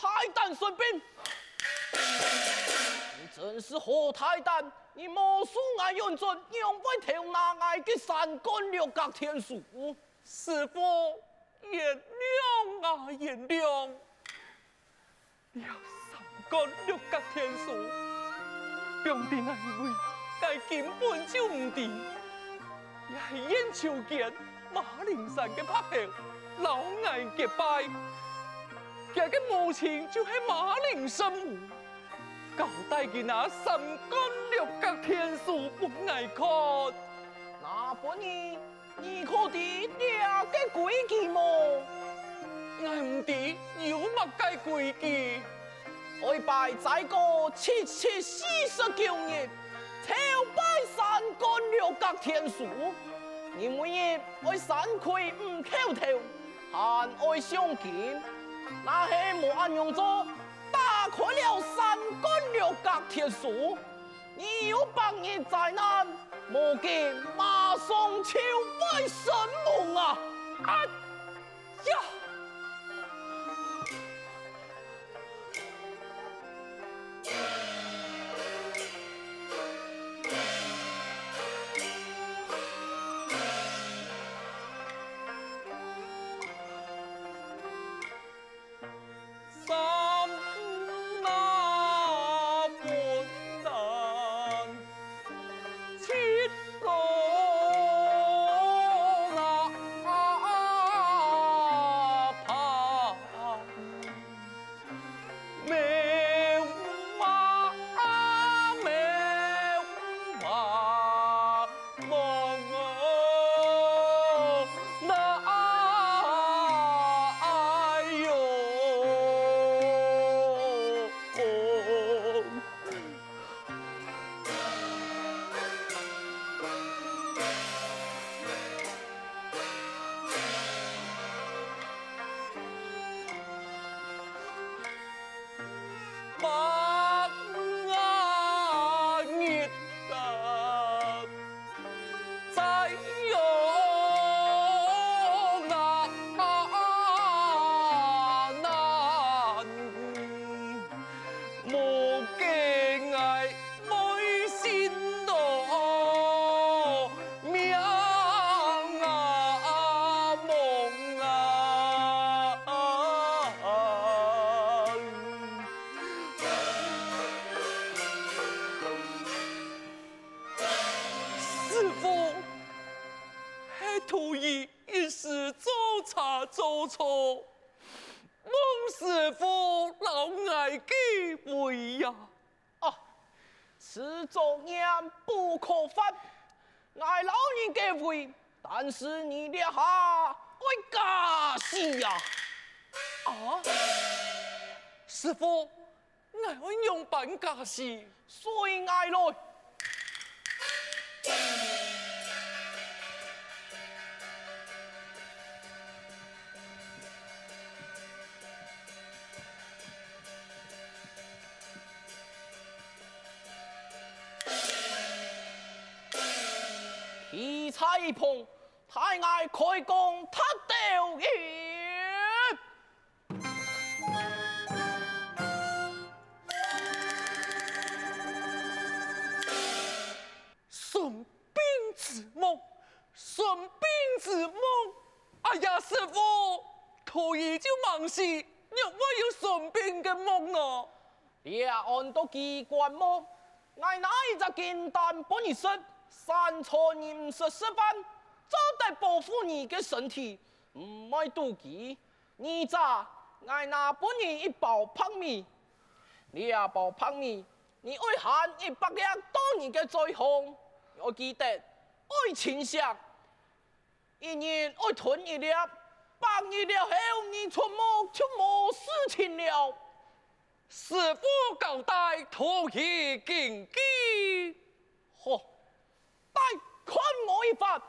师父到来了，泰丹顺兵。你真是好泰丹，你莫说爱用尽，用不条那爱的三根六角天书。师父原谅啊，原谅。了三根六角天书，标定安慰，该根本就唔对，也系燕秋见马铃山嘅拍票，老爱结拜，佢嘅母亲就系马铃生母。交代佢那三根六角天书不爱看，那本儿你可知两个规矩么？爱唔知有乜该规矩？爱拜在个七七四十九日，朝拜三根六角天书，你每日爱三跪五叩头，还爱上经，那系莫安用做。打开了三根六角铁锁，你有百年灾难，莫见马上朝拜神龙啊！啊呀！在哟。会假戏呀！啊，师傅，爱会用办假戏，随爱来。一碰太爱开弓，他掉眼。顺兵之梦，顺兵之梦。哎呀，师傅，可以就忙死，若我有顺兵的梦呢？两岸都机关么？我哪一只简单不你说？三错你十四番，就得保护你的身体，唔爱妒忌。你咋爱拿半年一包泡米，两包泡面，你爱喊一百两当你的罪行。我记得爱清香，一年爱吞一粒，半年了后你出没就没事情了。师父交代，徒儿谨记。嚯！再看我一番，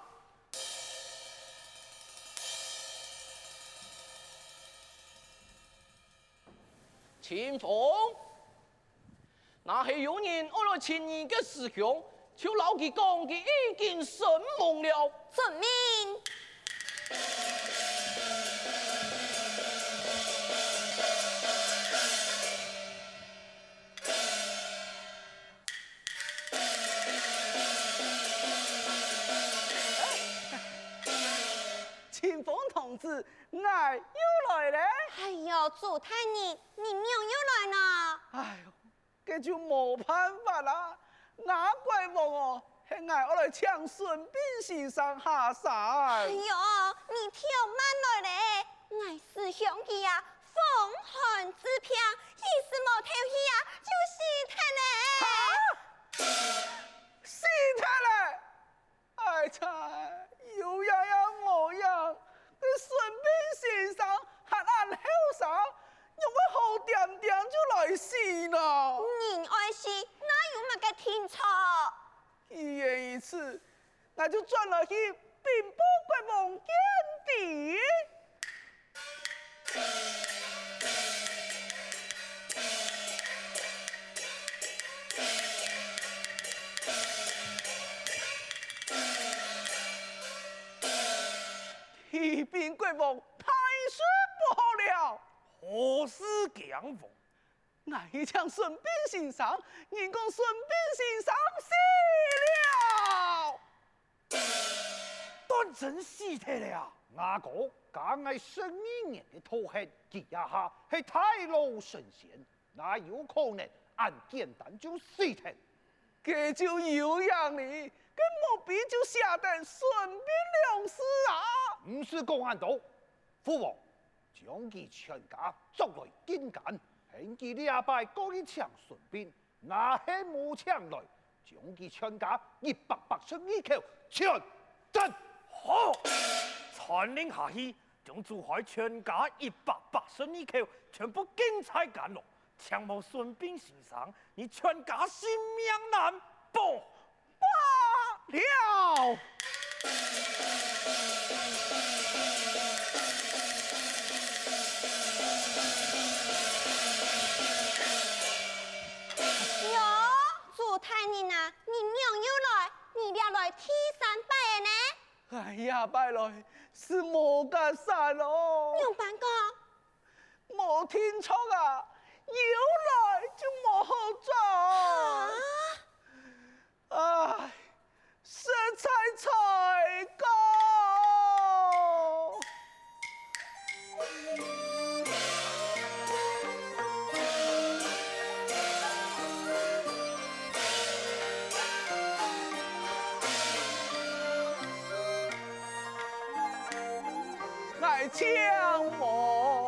秦风，那是有人我来请你的师兄，就老佢讲佢已经神梦了。遵命。祖太你，你娘又来了。哎呦，这就没办法啦。哪怪我哦，系俺我来抢孙膑先生下山。哎呦，你跳慢了嘞，俺师兄弟啊，风寒之病，一时没跳起啊，就是他嘞。死他嘞！哎呀，有样样模样，这孙膑先生还按后生，用我好点点就来死了。你爱死，哪有那个天差？一言一次，那就转了去兵部国王见底。提兵国王太师不好了，何事降风？那一枪孙膑先生，你讲孙膑先生真死体了呀。阿哥，敢爱十二年的头衔，记一下系太老神仙，哪有可能按简单就死体？这就有样哩，跟莫比就下得孙膑了事啊！唔是公安道，父王将其全家捉来见监。献祭礼拜过一枪顺便，那些冇枪来，将其全家一百八十二口全真好。传令下去，将珠海全家一百八十二口全部精彩赶落，枪谋顺便先生，你全家性命难保。罢了。拜来是莫干山咯。牛班哥，冇听错啊，相逢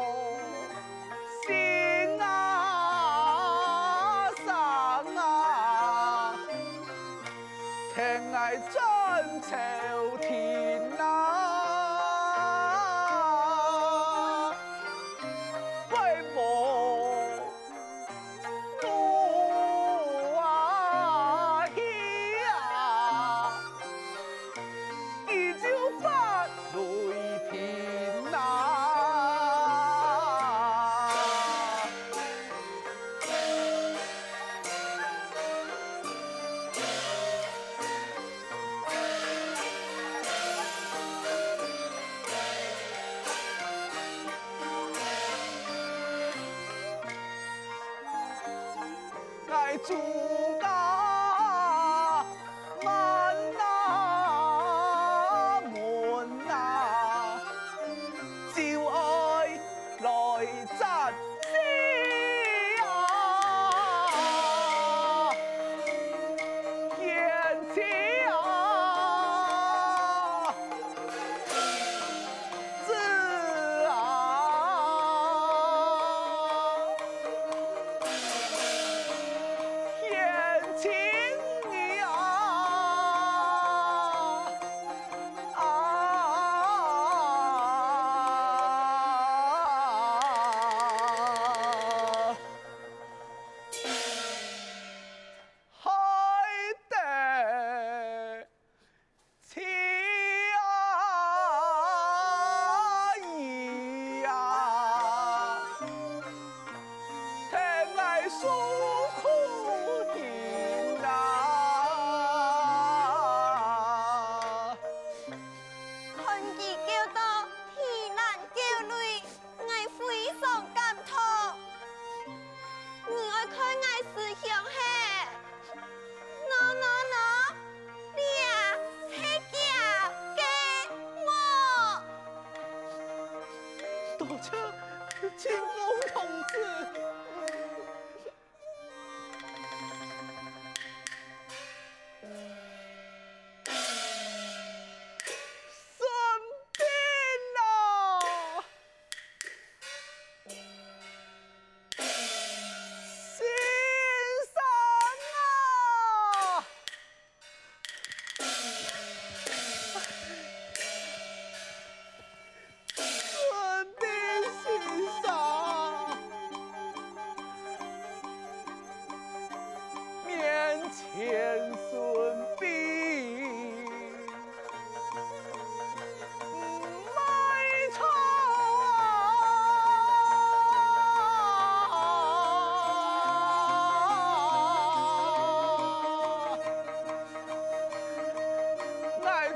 祖。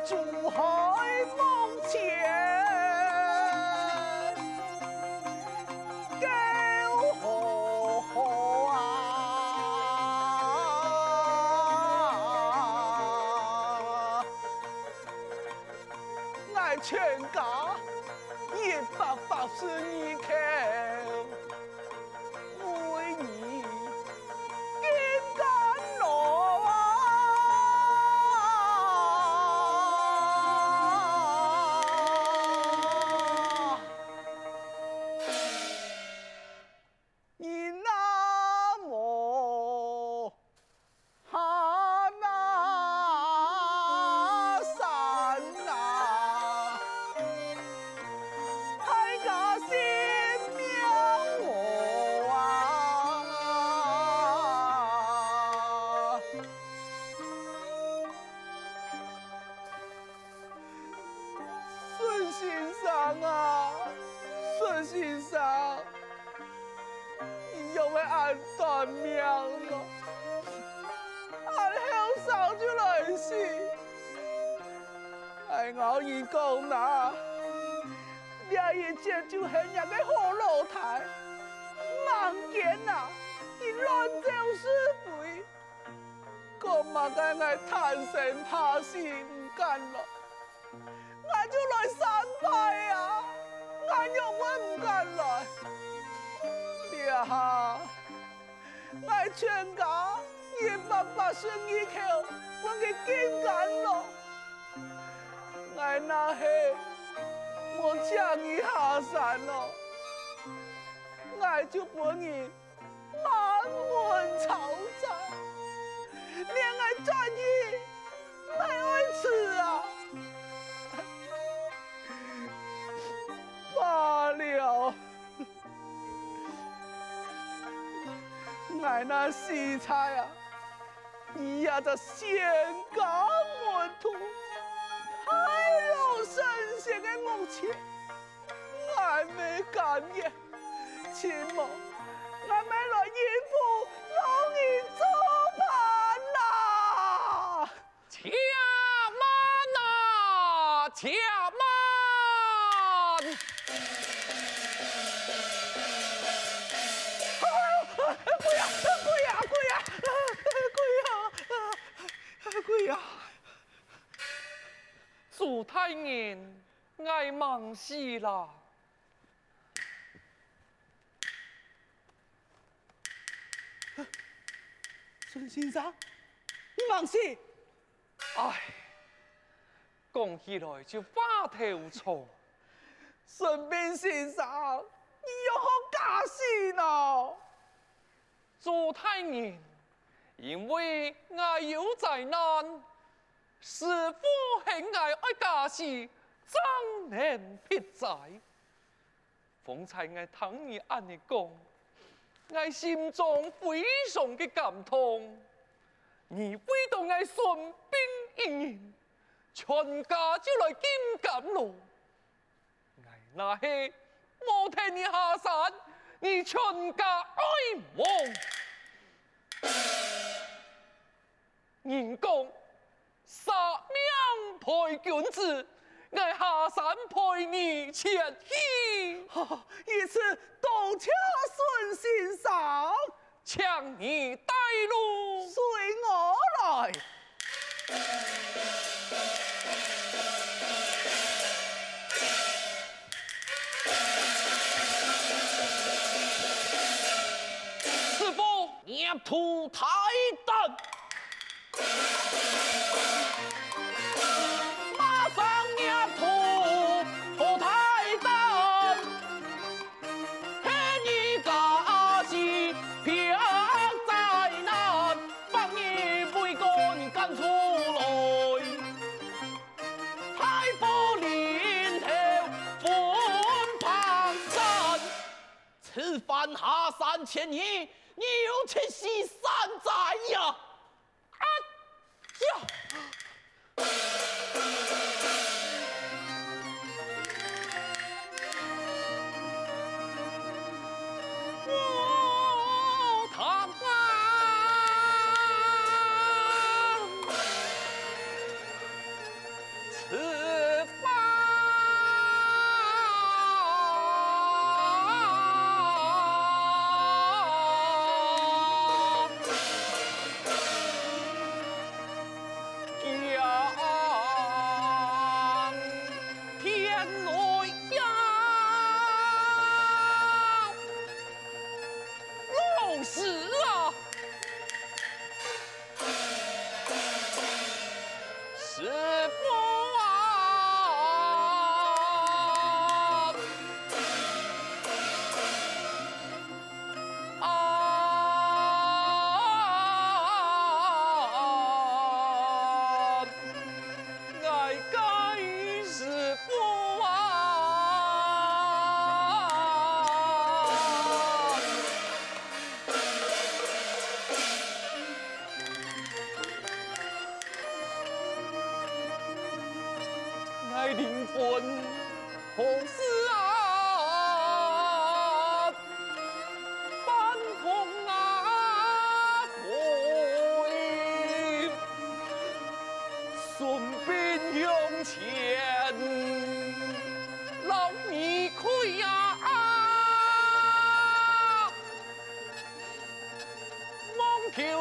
全讲呐，这一切就是人个好老太，忙见呐，你乱走是非，我嘛该爱贪生怕死唔干了？我就来三拜呀，俺又问唔敢来。呀，俺全家一百八十二口，我给金干了。俺那嘿，我请你下山了，俺就把你满门抄斩，连俺转移没爱吃啊！罢了，俺那西菜啊，你呀这仙家门徒，太哎呦神仙的母亲还没干呢秦某俺没爱忙死啦！孙先生，你忙死！唉，讲起来就发头错。孙膑先生，你有好假事呢？做太人，因为我有灾难，师父恨我爱假死，怎能撇灾？方才我听你安尼讲，我心中非常的感痛。你为到我孙膑一人，全家就来金甘露。我那是冇替你下山，你全家哀亡。人讲杀命配君子，我下山陪你前去。一次多谢孙先生，请你带路。随我来。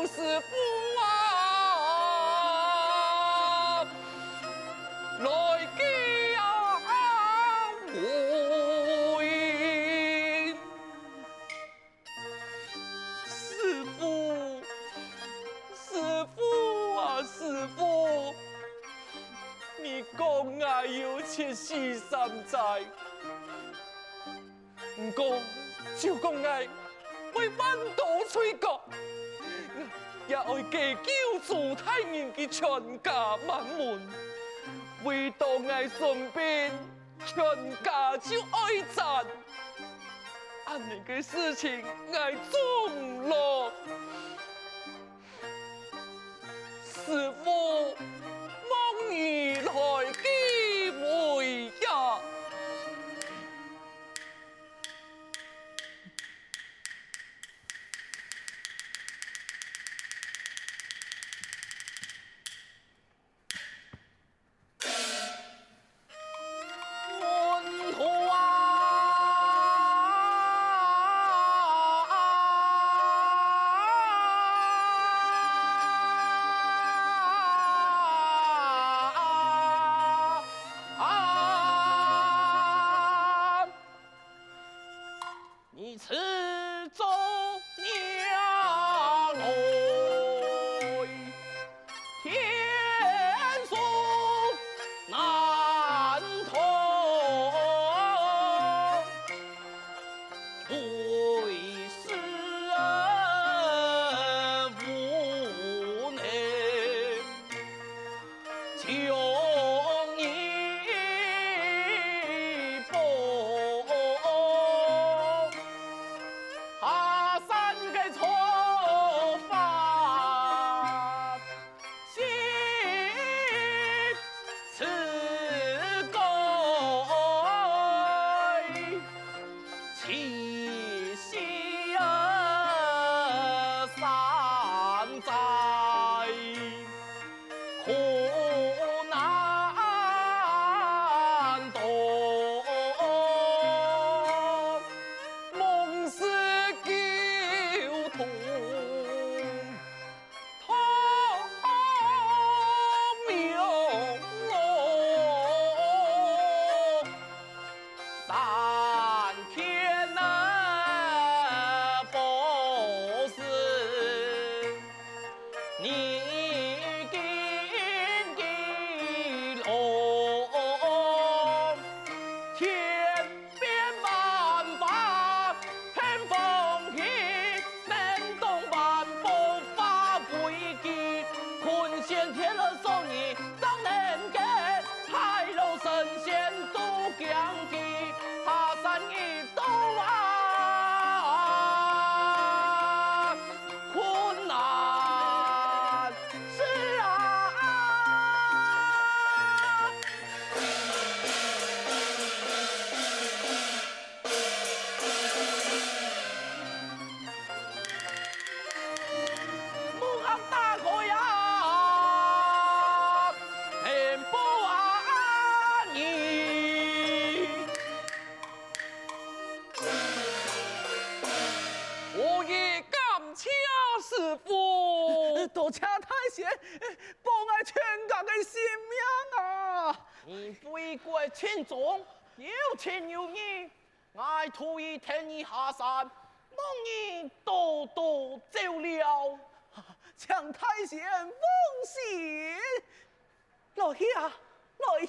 是不？家救助太人的全家满门，唯独爱顺便全家就爱战，安尼个事情爱做唔落。我特意替你下山，望你多多照料。请太师放心，来去啊，老爷。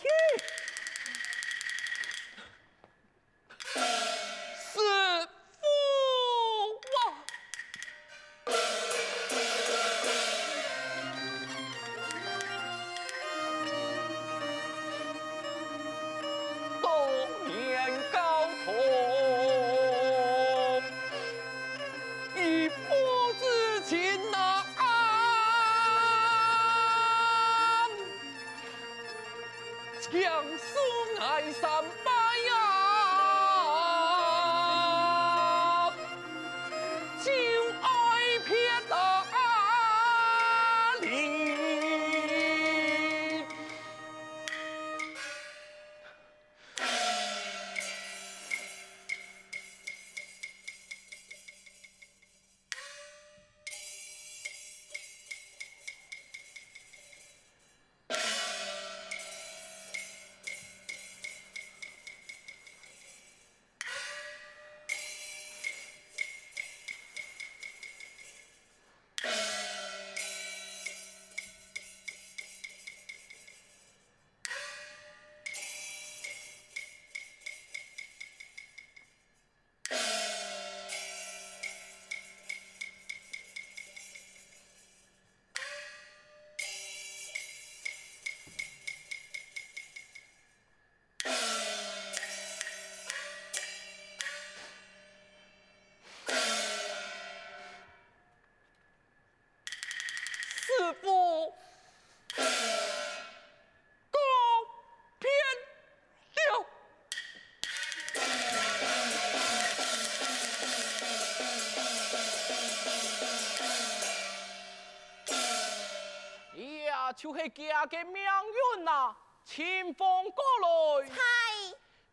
就是家嘅命运呐，清风过来，嗨，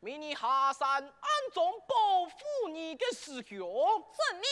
命你下山暗中保护你的师兄。遵命。